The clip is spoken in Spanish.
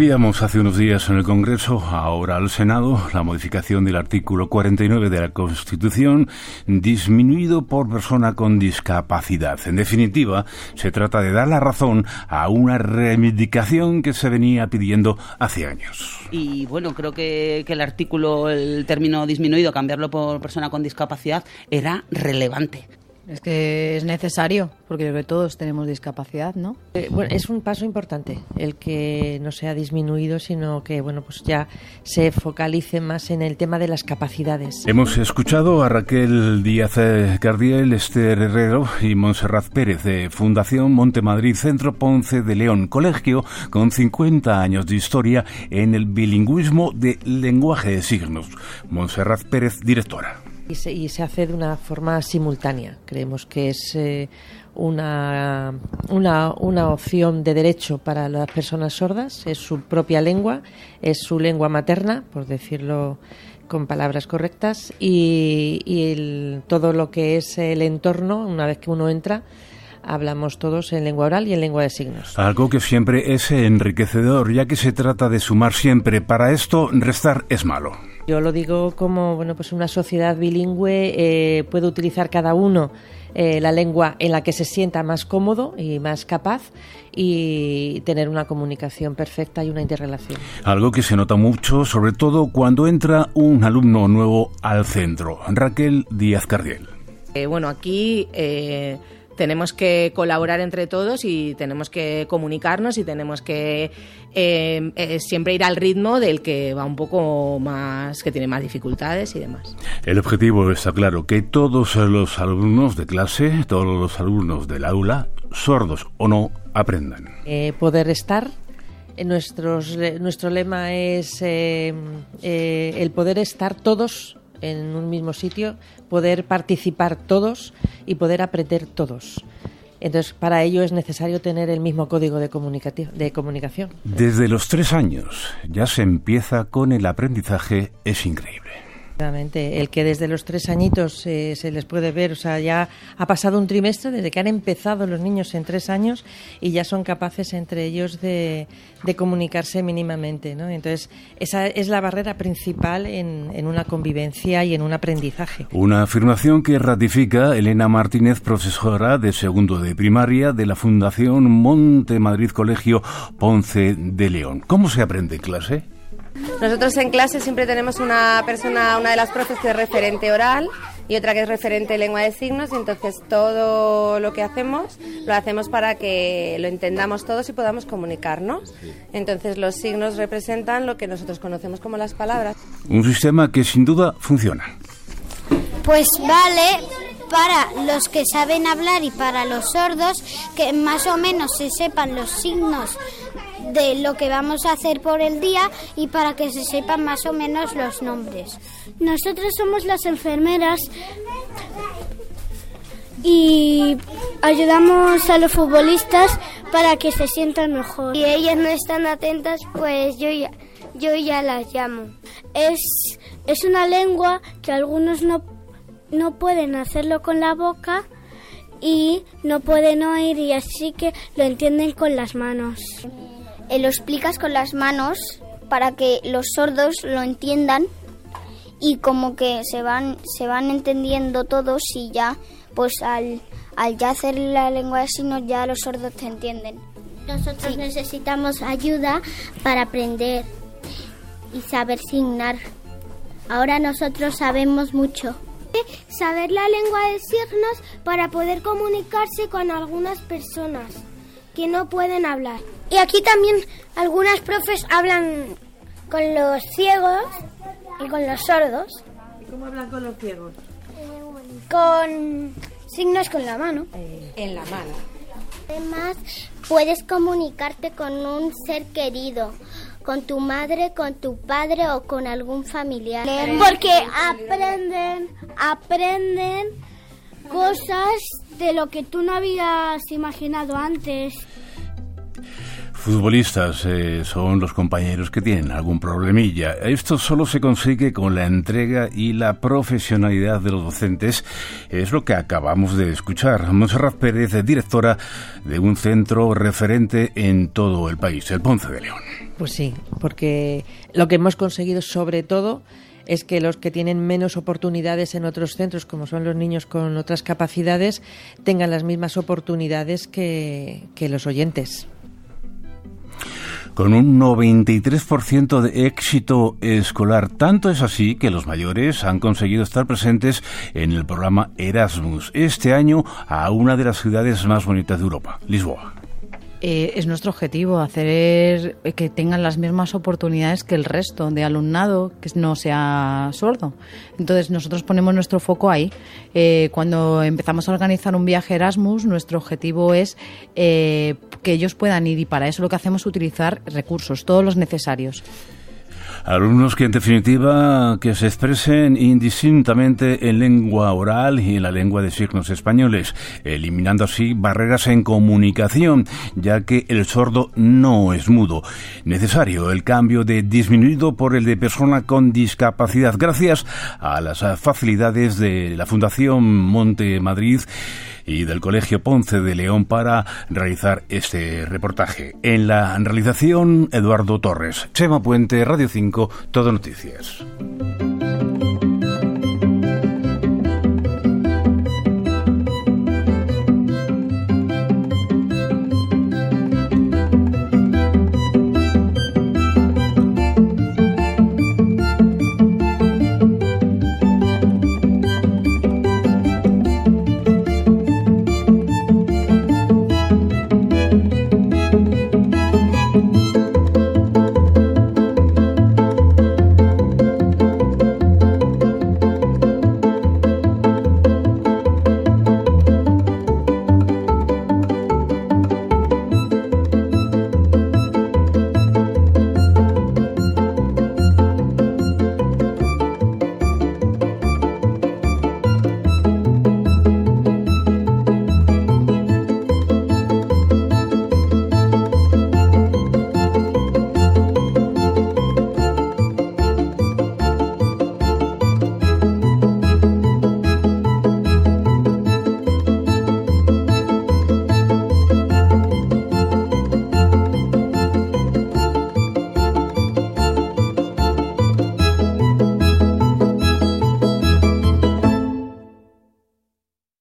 Recibíamos hace unos días en el Congreso, ahora al Senado, la modificación del artículo 49 de la Constitución, disminuido por persona con discapacidad. En definitiva, se trata de dar la razón a una reivindicación que se venía pidiendo hace años. Y bueno, creo que, que el artículo, el término disminuido, cambiarlo por persona con discapacidad, era relevante. Es que es necesario, porque todos tenemos discapacidad, ¿no? Eh, bueno, es un paso importante el que no sea disminuido, sino que bueno, pues ya se focalice más en el tema de las capacidades. Hemos escuchado a Raquel Díaz Cardiel, Esther Herrero y Montserrat Pérez de Fundación Montemadrid Centro Ponce de León, colegio con 50 años de historia en el bilingüismo de lenguaje de signos. Montserrat Pérez, directora y se, hace de una forma simultánea. Creemos que es eh, una, una, una, opción de derecho para las personas sordas, es su propia lengua, es su lengua materna, por decirlo con palabras correctas, y, y todo lo que es el entorno, una vez que uno entra, hablamos todos en lengua oral y en lengua de signos. Algo que siempre es enriquecedor, ya que se trata de sumar siempre. Para esto, restar es malo. Yo lo digo como bueno, pues una sociedad bilingüe eh, puede utilizar cada uno eh, la lengua en la que se sienta más cómodo y más capaz y tener una comunicación perfecta y una interrelación. Algo que se nota mucho, sobre todo cuando entra un alumno nuevo al centro. Raquel Díaz Cardiel. Eh, bueno, aquí tenemos que colaborar entre todos y tenemos que comunicarnos y tenemos que eh, eh, siempre ir al ritmo del que va un poco más, que tiene más dificultades y demás. El objetivo está claro, que todos los alumnos de clase, todos los alumnos del aula, sordos o no, aprendan. Eh, poder estar Nuestros, nuestro lema es el poder estar todos en un mismo sitio, poder participar todos y poder aprender todos. Entonces, para ello es necesario tener el mismo código de, de comunicación. Desde los tres años ya se empieza con el aprendizaje, es increíble. El que desde los tres añitos eh, se les puede ver, o sea, ya ha pasado un trimestre desde que han empezado los niños en tres años y ya son capaces entre ellos de, comunicarse mínimamente, ¿no? Entonces, esa es la barrera principal en, una convivencia y en un aprendizaje. Una afirmación que ratifica Elena Martínez, profesora de segundo de primaria de la Fundación Monte Madrid Colegio Ponce de León. ¿Cómo se aprende en clase? Nosotros en clase siempre tenemos una persona, una de las profes que es referente oral y otra que es referente lengua de signos y entonces todo lo que hacemos lo hacemos para que lo entendamos todos y podamos comunicarnos. Entonces los signos representan lo que nosotros conocemos como las palabras. Un sistema que sin duda funciona. Pues vale para los que saben hablar y para los sordos que más o menos se sepan los signos de lo que vamos a hacer por el día y para que se sepan más o menos los nombres. Nosotros somos las enfermeras y ayudamos a los futbolistas para que se sientan mejor. Si ellas no están atentas, pues yo ya, yo ya las llamo. Es, es una lengua que algunos no, no pueden hacerlo con la boca y no pueden oír y así que lo entienden con las manos. Eh, lo explicas con las manos para que los sordos lo entiendan y como que se van se van entendiendo todos y ya pues al, al ya hacer la lengua de signos ya los sordos te entienden. Nosotros necesitamos ayuda para aprender y saber signar. Ahora nosotros sabemos mucho. Saber la lengua de signos para poder comunicarse con algunas personas que no pueden hablar. Y aquí también algunas profes hablan con los ciegos y con los sordos. ¿Y cómo hablan con los ciegos? Con signos con la mano. Eh, en la mano. Además, puedes comunicarte con un ser querido, con tu madre, con tu padre o con algún familiar. Porque aprenden, aprenden cosas de lo que tú no habías imaginado antes. Futbolistas eh, son los compañeros que tienen algún problemilla. Esto solo se consigue con la entrega y la profesionalidad de los docentes. Es lo que acabamos de escuchar. Monserrat Pérez, directora de un centro referente en todo el país, el Ponce de León. Pues sí, porque lo que hemos conseguido sobre todo es que los que tienen menos oportunidades en otros centros, como son los niños con otras capacidades, tengan las mismas oportunidades que los oyentes con un 93% de éxito escolar. Tanto es así que los mayores han conseguido estar presentes en el programa Erasmus, este año a una de las ciudades más bonitas de Europa, Lisboa. Eh, es nuestro objetivo, hacer que tengan las mismas oportunidades que el resto de alumnado que no sea sordo. Entonces nosotros ponemos nuestro foco ahí. Eh, cuando empezamos a organizar un viaje Erasmus, nuestro objetivo es eh, que ellos puedan ir y para eso lo que hacemos es utilizar recursos, todos los necesarios. Alumnos que en definitiva que se expresen indistintamente en lengua oral y en la lengua de signos españoles, eliminando así barreras en comunicación, ya que el sordo no es mudo. Necesario el cambio de disminuido por el de persona con discapacidad, gracias a las facilidades de la Fundación Monte Madrid y del Colegio Ponce de León para realizar este reportaje. En la realización, Eduardo Torres. Chema Puente, Radio 5, Todo Noticias.